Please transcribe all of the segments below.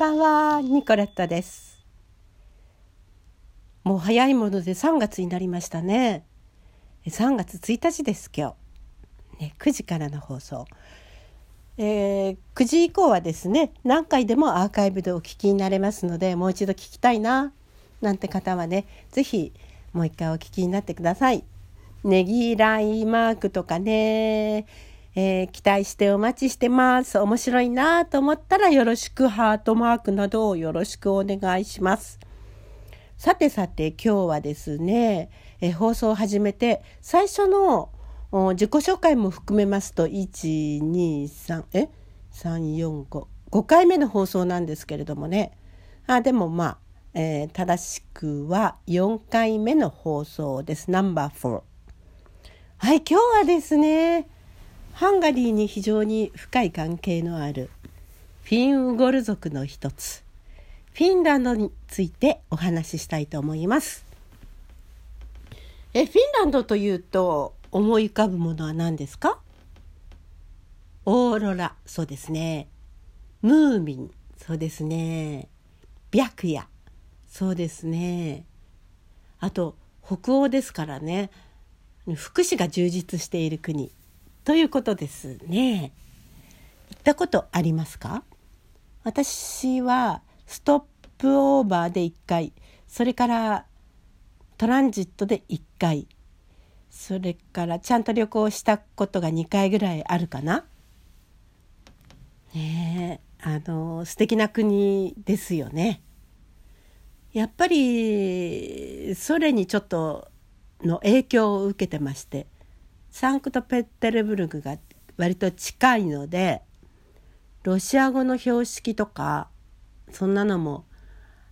ばんは、ニコレットです。もう早いもので3月になりましたね。3月1日です今日。ね、9時からの放送。えー、9時以降はですね何回でもアーカイブでお聞きになれますのでもう一度聞きたいななんて方はね是非もう一回お聞きになってください。ねぎらいマークとかねえー、期待してお待ちしてます。面白いなと思ったらよろしくハートマークなどをよろしくお願いします。さてさて今日はですね、え、放送を始めて最初の自己紹介も含めますと123え？345 5回目の放送なんですけれどもね。あでもまあ、えー、正しくは4回目の放送です。ナンバー4はい今日はですねハンガリーに非常に深い関係のあるフィンウゴル族の一つ。フィンランドについてお話ししたいと思います。えフィンランドというと思い浮かぶものは何ですか？オーロラ。そうですね。ムーミン。そうですね。白夜。そうですね。あと北欧ですからね。福祉が充実している国。ということですね。行ったことありますか？私はストップオーバーで1回それからトランジットで1回それからちゃんと旅行したことが2回ぐらいあるかな？ねえあの素敵な国ですよね。やっぱりソ連にちょっとの影響を受けてましてサンクトペテルブルクが割と近いのでロシア語の標識とかそんなのも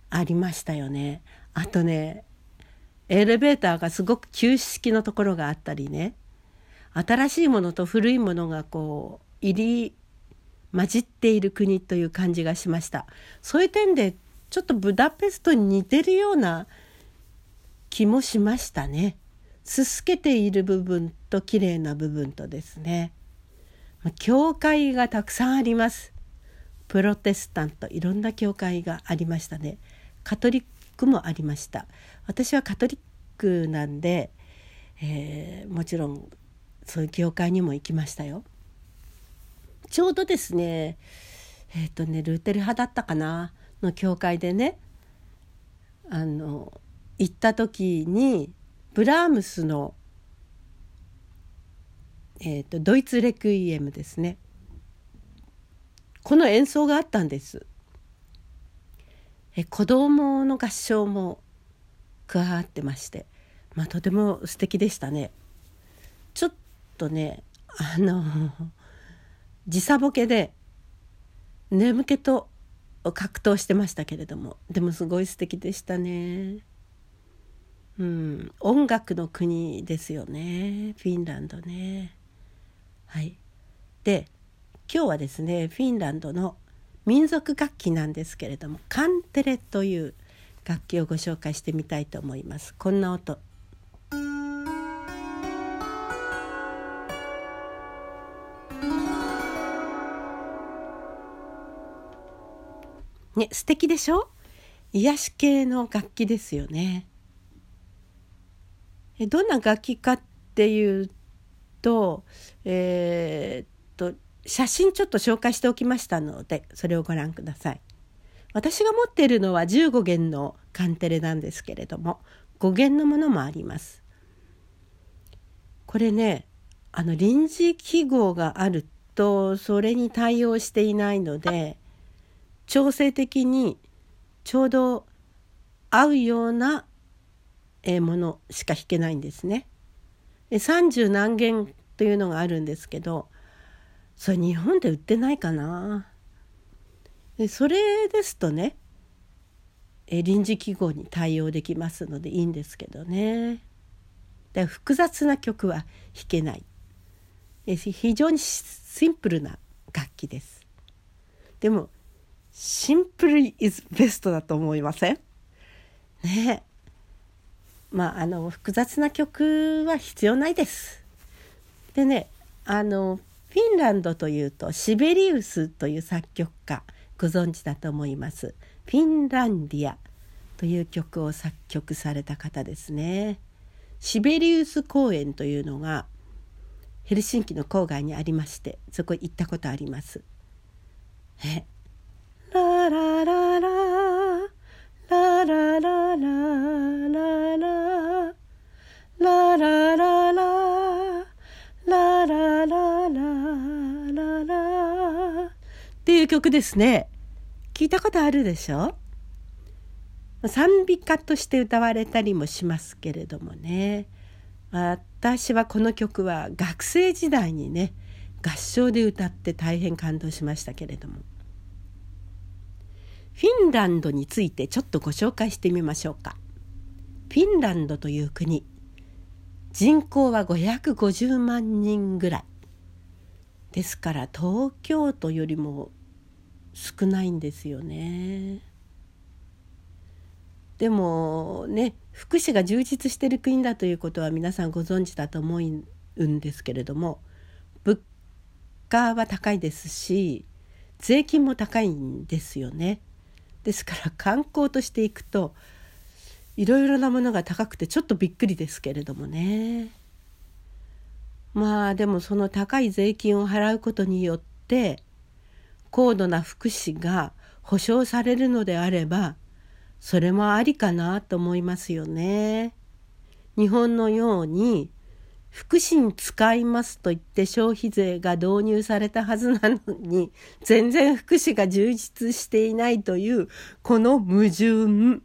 ありましたよね。あとねエレベーターがすごく旧式のところがあったりね新しいものと古いものがこう入り混じっている国という感じがしましたそういう点でちょっとブダペストに似てるような気もしましたね。すすけている部分と綺麗な部分とですね。教会がたくさんあります。プロテスタントいろんな教会がありましたね。カトリックもありました。私はカトリックなんで、えー、もちろんそういう教会にも行きましたよ。ちょうどですねえっ、ー、とねルーテル派だったかなの教会でねあの行った時にブラームスの、えーと、ドイツレクイエムですねこの演奏があったんです。え子供の合唱も加わってまして、まあ、とても素敵でしたね。ちょっとねあの時差ボケで眠気と格闘してましたけれどもでもすごい素敵でしたね。うん、音楽の国ですよねフィンランドね。はい、で今日はですねフィンランドの民族楽器なんですけれどもカンテレという楽器をご紹介してみたいと思います。こんな音ね素敵でしょ？癒し系の楽器ですよね。どんな楽器かっていうと,、えー、っと写真ちょっと紹介しておきましたのでそれをご覧ください。私が持っているのは15弦のカンテレなんですけれども5弦のものもあります。これねあの臨時記号があるとそれに対応していないので調整的にちょうど合うようなものしか弾けないんですね。30何弦というのがあるんですけどそれ日本で売ってないかな？でそれですとね臨時記号に対応できますのでいいんですけどね。で複雑な曲は弾けない。非常にシンプルな楽器です。でもシンプルイズベストだと思いません？ねまああの複雑な曲は必要ないです。でねあのフィンランドというとシベリウスという作曲家ご存知だと思います「フィンランディア」という曲を作曲された方ですね。シベリウス公園というのがヘルシンキの郊外にありましてそこ行ったことあります。えラララララララララララ曲ですね。聞いたことあるでしょ？賛美歌として歌われたりもしますけれどもね。私はこの曲は学生時代にね合唱で歌って大変感動しましたけれども。フィンランドについてちょっとご紹介してみましょうか。フィンランドという国。人口は550万人ぐらい。ですから東京都よりも少ないんですよね。でもね福祉が充実している国だということは皆さんご存知だと思うんですけれども物価は高いですし税金も高いんですよね。ですから観光としていくといろいろなものが高くてちょっとびっくりですけれどもね。まあでもその高い税金を払うことによって高度な福祉が保障されるのであればそれもありかなと思いますよね。日本のように福祉に使いますと言って消費税が導入されたはずなのに全然福祉が充実していないというこの矛盾。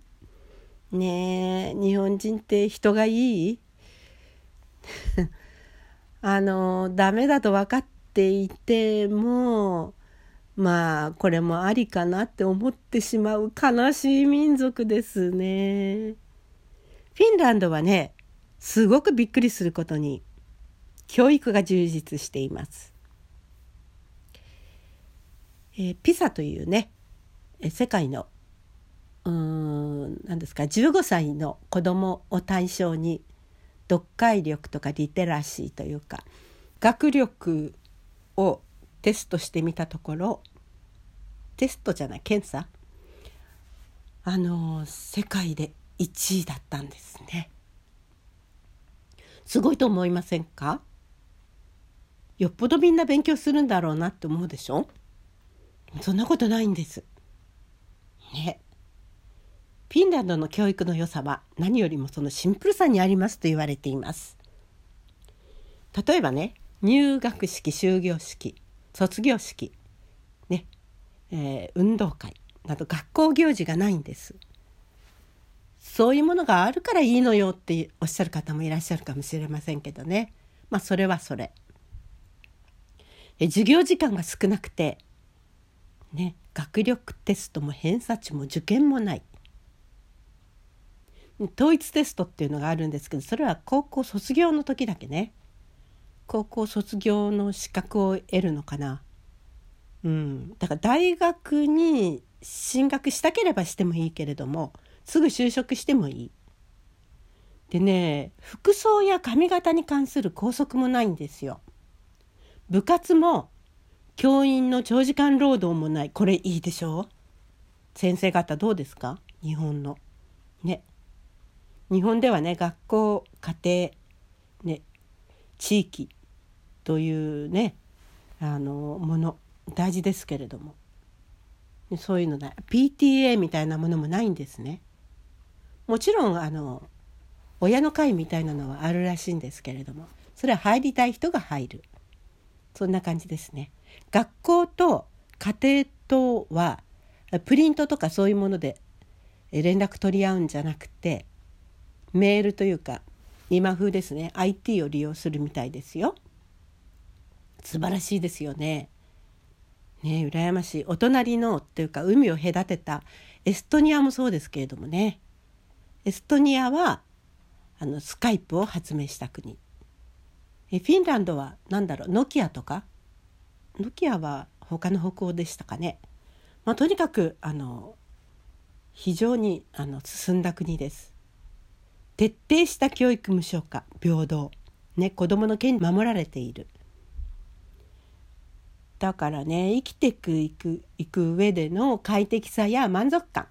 ねえ日本人って人がいい？あのダメだと分かっていてもまあこれもありかなって思ってしまう悲しい民族ですね。フィンランドはねすごくびっくりすることに教育が充実しています。えー、ピサというね世界のうん何ですか15歳の子供を対象に読解力とかリテラシーというか学力をテストしてみたところテストじゃない検査？あの世界で1位だったんですね。すごいと思いませんか？よっぽどみんな勉強するんだろうなって思うでしょ？そんなことないんです。ね。フィンランドの教育の良さは何よりもそのシンプルさにありますと言われています。例えばね入学式終業式卒業式、ねえー、運動会など学校行事がないんです。そういうものがあるからいいのよっておっしゃる方もいらっしゃるかもしれませんけどねまあそれはそれ。え授業時間が少なくて、ね、学力テストも偏差値も受験もない。統一テストっていうのがあるんですけどそれは高校卒業の時だけね高校卒業の資格を得るのかな。うん、だから大学に進学したければしてもいいけれどもすぐ就職してもいい。でね服装や髪型に関する校則もないんですよ。部活も教員の長時間労働もないこれいいでしょ？う先生方どうですか？日本の。ね。日本ではね学校家庭地域というねあのもの大事ですけれどもそういうのだ PTA みたいなものもないんですね。もちろんあの親の会みたいなのはあるらしいんですけれどもそれは入りたい人が入るそんな感じですね。学校と家庭とはプリントとかそういうもので連絡取り合うんじゃなくてメールというか今風ですね。IT を利用するみたいですよ。素晴らしいですよね。ね羨ましい。お隣のっていうか海を隔てたエストニアもそうですけれどもね。エストニアはあのスカイプを発明した国。えフィンランドは何だろう？ノキアとか？ノキアは他の北欧でしたかね、まあ、とにかくあの非常にあの進んだ国です。徹底した教育無償化平等ね子どもの権利守られているだからね生きていくいくいく上での快適さや満足感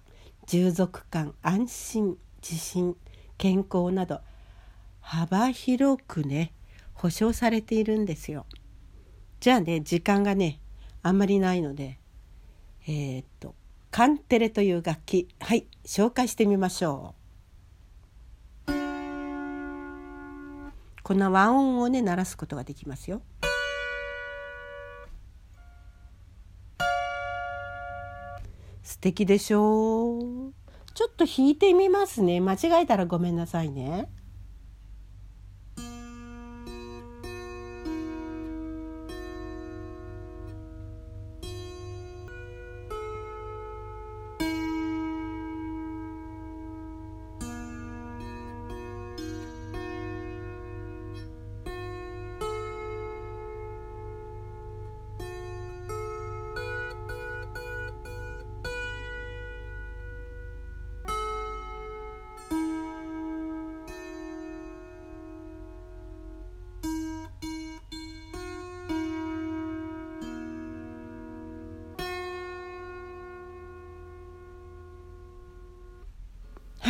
充足感安心自信健康など幅広くね保証されているんですよ。じゃあね時間がねあんまりないのでえー、っとカンテレという楽器はい紹介してみましょう。この和音をね鳴らすことができますよ。素敵でしょうちょっと弾いてみますね間違えたらごめんなさいね。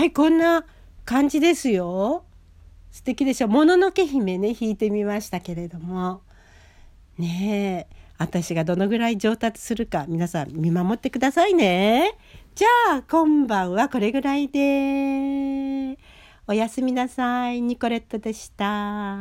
はい、こんな感じですよ。素敵でしょ。もののけ姫ね、弾いてみましたけれども。ねえ、私がどのぐらい上達するか、皆さん見守ってくださいね。じゃあ、今晩はこれぐらいで。おやすみなさい。ニコレットでした。